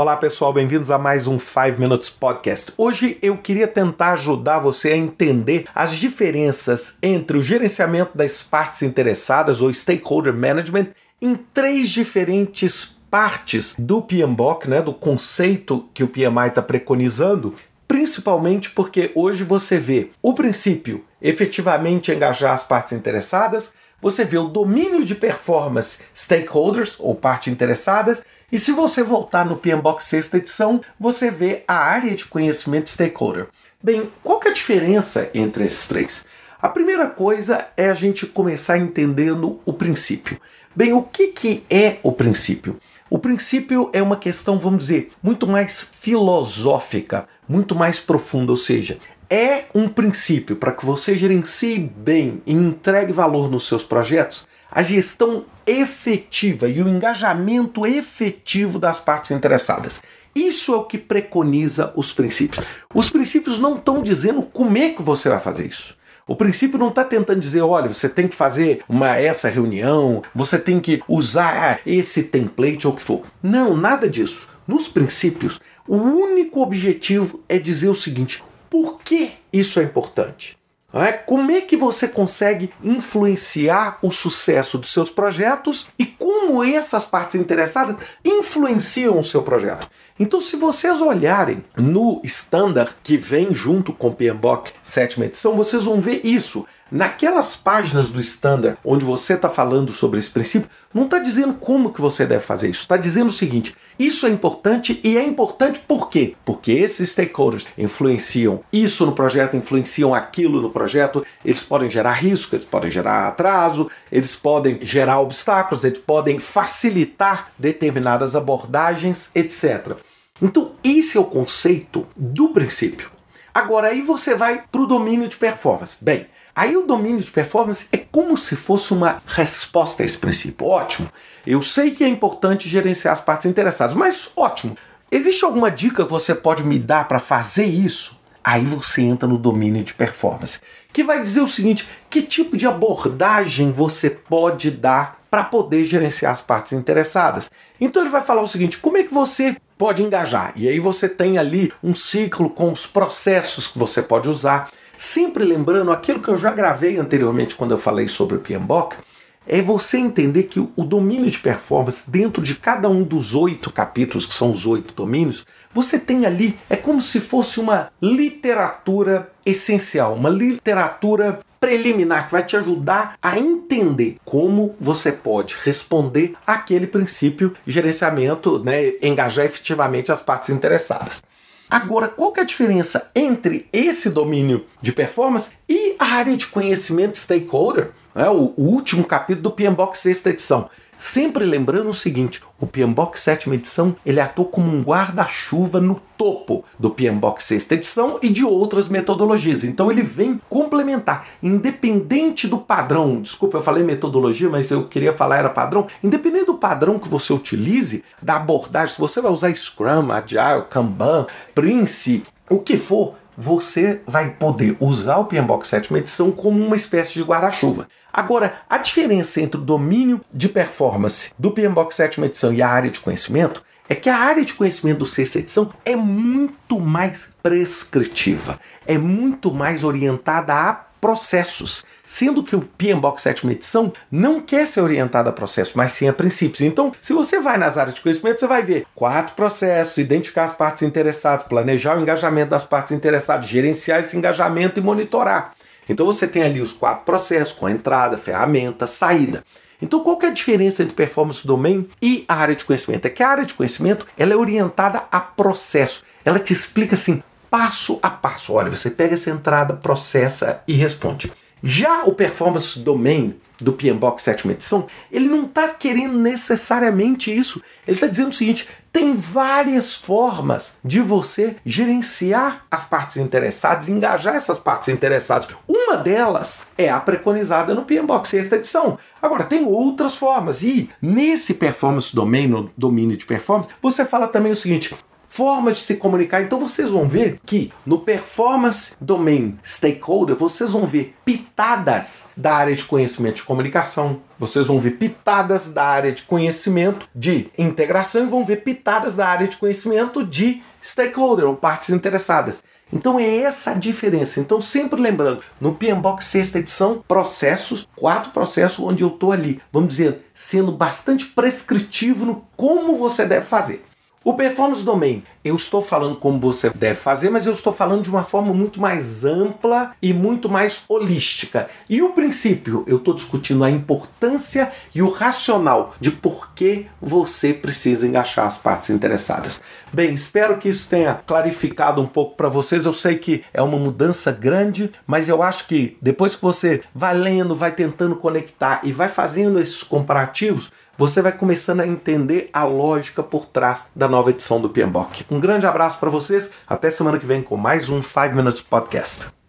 Olá pessoal, bem-vindos a mais um 5 Minutes Podcast. Hoje eu queria tentar ajudar você a entender as diferenças entre o gerenciamento das partes interessadas ou stakeholder management em três diferentes partes do PMBOK, né, do conceito que o PMI está preconizando, principalmente porque hoje você vê o princípio efetivamente engajar as partes interessadas, você vê o domínio de performance stakeholders ou partes interessadas e se você voltar no PMBOK sexta edição, você vê a área de conhecimento stakeholder. Bem, qual que é a diferença entre esses três? A primeira coisa é a gente começar entendendo o princípio. Bem, o que, que é o princípio? O princípio é uma questão, vamos dizer, muito mais filosófica, muito mais profunda, ou seja, é um princípio para que você gerencie bem e entregue valor nos seus projetos a gestão efetiva e o engajamento efetivo das partes interessadas. Isso é o que preconiza os princípios. Os princípios não estão dizendo como é que você vai fazer isso. O princípio não está tentando dizer, olha, você tem que fazer uma essa reunião, você tem que usar esse template ou o que for. Não, nada disso. Nos princípios, o único objetivo é dizer o seguinte: por que isso é importante? É? Como é que você consegue influenciar o sucesso dos seus projetos e como essas partes interessadas influenciam o seu projeto? Então, se vocês olharem no standard que vem junto com o PMBOK sétima edição, vocês vão ver isso. Naquelas páginas do standard onde você está falando sobre esse princípio, não está dizendo como que você deve fazer isso. Está dizendo o seguinte: isso é importante e é importante por quê? Porque esses stakeholders influenciam isso no projeto, influenciam aquilo no projeto. Eles podem gerar risco, eles podem gerar atraso, eles podem gerar obstáculos, eles podem facilitar determinadas abordagens, etc. Então, esse é o conceito do princípio. Agora, aí você vai para o domínio de performance. Bem, Aí o domínio de performance é como se fosse uma resposta a esse princípio. Ótimo. Eu sei que é importante gerenciar as partes interessadas, mas ótimo. Existe alguma dica que você pode me dar para fazer isso? Aí você entra no domínio de performance, que vai dizer o seguinte: que tipo de abordagem você pode dar para poder gerenciar as partes interessadas. Então ele vai falar o seguinte: como é que você pode engajar? E aí você tem ali um ciclo com os processos que você pode usar. Sempre lembrando aquilo que eu já gravei anteriormente quando eu falei sobre o PMBOK, é você entender que o domínio de performance, dentro de cada um dos oito capítulos, que são os oito domínios, você tem ali, é como se fosse uma literatura essencial, uma literatura preliminar que vai te ajudar a entender como você pode responder aquele princípio gerenciamento, né, engajar efetivamente as partes interessadas. Agora, qual que é a diferença entre esse domínio de performance e a área de conhecimento stakeholder? É, o, último capítulo do PMBOK sexta edição. Sempre lembrando o seguinte, o PMBOK sétima edição ele atua como um guarda-chuva no topo do PMBOK sexta edição e de outras metodologias. Então ele vem complementar, independente do padrão. Desculpa, eu falei metodologia, mas eu queria falar era padrão. Independente do padrão que você utilize, da abordagem, se você vai usar Scrum, Agile, Kanban, Prince, o que for, você vai poder usar o PMBOK sétima edição como uma espécie de guarda-chuva. Agora, a diferença entre o domínio de performance do PMBOK sétima edição e a área de conhecimento é que a área de conhecimento do sexta edição é muito mais prescritiva, é muito mais orientada a processos, sendo que o PMBOK sétima edição não quer ser orientado a processos, mas sim a princípios. Então, se você vai nas áreas de conhecimento, você vai ver quatro processos, identificar as partes interessadas, planejar o engajamento das partes interessadas, gerenciar esse engajamento e monitorar. Então você tem ali os quatro processos, com entrada, ferramenta, saída. Então, qual que é a diferença entre performance domain e a área de conhecimento? É que a área de conhecimento ela é orientada a processo. Ela te explica assim, passo a passo. Olha, você pega essa entrada, processa e responde. Já o Performance Domain do PMBOK sétima edição, ele não está querendo necessariamente isso. Ele está dizendo o seguinte: tem várias formas de você gerenciar as partes interessadas, engajar essas partes interessadas. Uma delas é a preconizada no PMBOK sexta edição. Agora, tem outras formas. E nesse Performance Domain, no domínio de performance, você fala também o seguinte: formas de se comunicar. Então vocês vão ver que no Performance Domain Stakeholder, vocês vão ver pitadas da área de conhecimento de comunicação, vocês vão ver pitadas da área de conhecimento de integração e vão ver pitadas da área de conhecimento de stakeholder ou partes interessadas. Então é essa a diferença. Então sempre lembrando, no PMBOK sexta edição, processos, quatro processos onde eu estou ali, vamos dizer, sendo bastante prescritivo no como você deve fazer. O Performance Domain, eu estou falando como você deve fazer, mas eu estou falando de uma forma muito mais ampla e muito mais holística. E o princípio, eu estou discutindo a importância e o racional de por que você precisa engaixar as partes interessadas. Bem, espero que isso tenha clarificado um pouco para vocês. Eu sei que é uma mudança grande, mas eu acho que depois que você vai lendo, vai tentando conectar e vai fazendo esses comparativos, você vai começando a entender a lógica por trás da nova edição do PMBOK. Um grande abraço para vocês, até semana que vem com mais um 5 Minutes Podcast.